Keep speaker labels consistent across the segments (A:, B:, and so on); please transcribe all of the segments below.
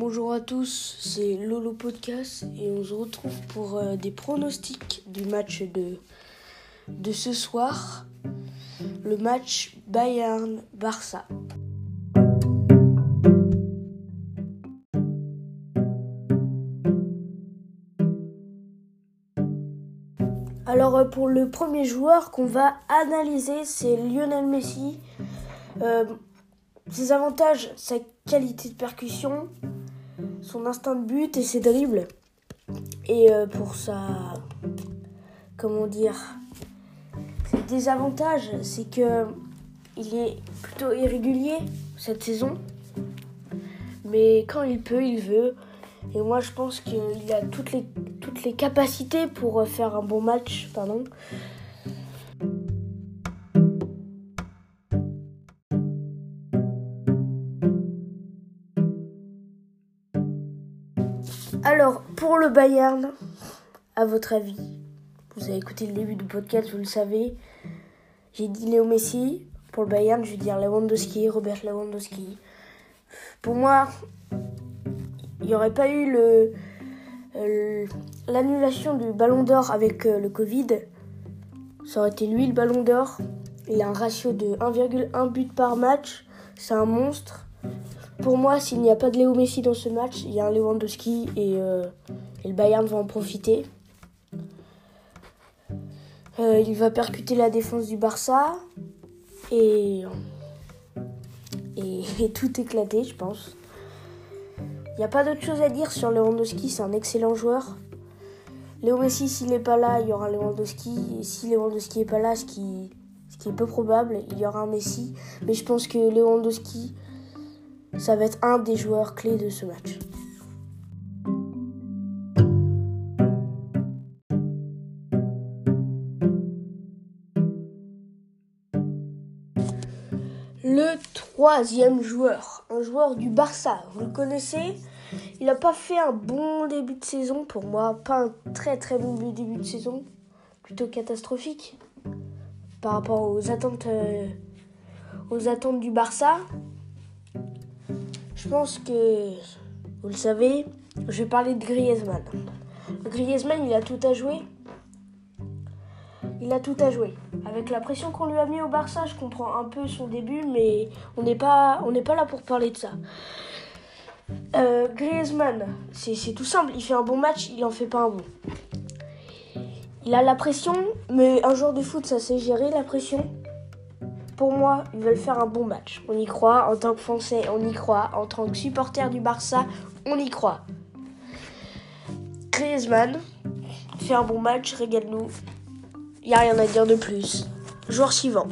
A: Bonjour à tous, c'est Lolo Podcast et on se retrouve pour euh, des pronostics du match de, ce soir, le match Bayern-Barça. Alors euh, pour le premier joueur qu'on va analyser, c'est Lionel Messi. Euh, ses avantages, sa qualité de percussion, son instinct de but et ses dribbles. Et euh, pour sa. Comment dire Ses désavantages, c'est que il est plutôt irrégulier cette saison. Mais quand il peut, il veut. Et moi, je pense qu'il a toutes les, toutes les capacités pour faire un bon match. Pardon. Alors, pour le Bayern, à votre avis, vous avez écouté le début du podcast, vous le savez. J'ai dit Léo Messi. Pour le Bayern, je vais dire Lewandowski, Robert Lewandowski. Pour moi, il n'y aurait pas eu euh, l'annulation du Ballon d'Or avec euh, le Covid. Ça aurait été lui le Ballon d'Or. Il a un ratio de 1,1 but par match. C'est un monstre. Pour moi, s'il n'y a pas de Léo Messi dans ce match, il y a un Lewandowski et, euh, le Bayern va en profiter. Euh, il va percuter la défense du Barça et, tout éclater, je pense. Il n'y a pas d'autre chose à dire sur Lewandowski, c'est un excellent joueur. Léo Messi, s'il n'est pas là, il y aura Lewandowski. Et si Lewandowski n'est pas là, ce qui est peu probable, il y aura un Messi. Mais je pense que Lewandowski, ça va être un des joueurs clés de ce match. Le troisième joueur, un joueur du Barça, vous le connaissez? Il n'a pas fait un bon début de saison pour moi, pas un très très bon début de saison, plutôt catastrophique par rapport aux attentes, euh, aux attentes du Barça. Je pense que, vous le savez, je vais parler de Griezmann. Griezmann, il a tout à jouer. Il a tout à jouer. Avec la pression qu'on lui a mis au Barça, je comprends un peu son début, mais on n'est pas, là pour parler de ça. Euh, Griezmann, c'est tout simple. Il fait un bon match, il en fait pas un bon. Il a la pression, mais un joueur de foot, ça sait gérer la pression pour moi, ils veulent faire un bon match. On y croit. En tant que Français, on y croit. En tant que supporter du Barça, on y croit. Griezmann fait un bon match, régale-nous. N'y a rien à dire de plus. Joueur suivant.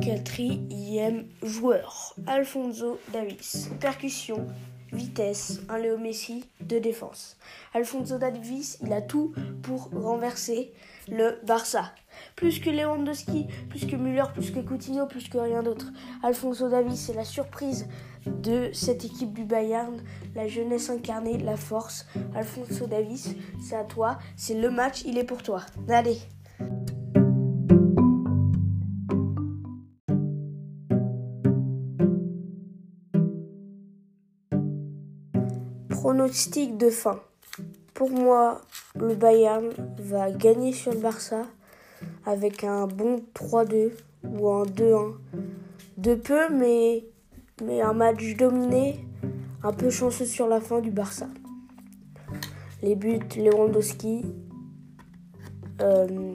A: Quatrième joueur, Alfonso Davis. Percussion, vitesse, un Léo Messi de défense. Alfonso Davis, il a tout pour renverser le Barça. Plus que Lewandowski, plus que Müller, plus que Coutinho, plus que rien d'autre. Alfonso Davis, c'est la surprise de cette équipe du Bayern, la jeunesse incarnée, la force. Alfonso Davis, c'est à toi, c'est le match, il est pour toi. Allez Pronostic de fin. Pour moi, le Bayern va gagner sur le Barça avec un bon 3-2 ou un 2-1. De peu, mais, mais un match dominé, un peu chanceux sur la fin du Barça. Les buts, Lewandowski, euh,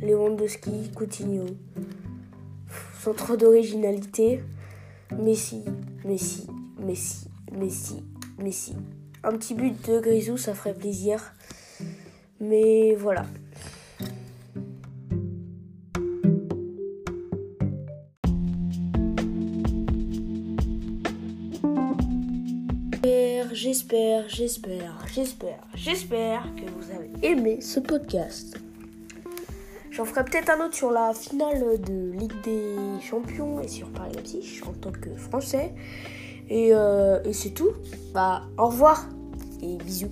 A: Lewandowski, Coutinho, sans trop d'originalité. Messi, Messi, Messi, Messi, Messi. Un petit but de Grisou, ça ferait plaisir. Mais voilà. J'espère, j'espère, j'espère, j'espère que vous avez aimé ce podcast. J'en ferai peut-être un autre sur la finale de Ligue des Champions et sur Paris Leipzig en tant que Français. Et, euh, et c'est tout. Bah, au revoir et bisous.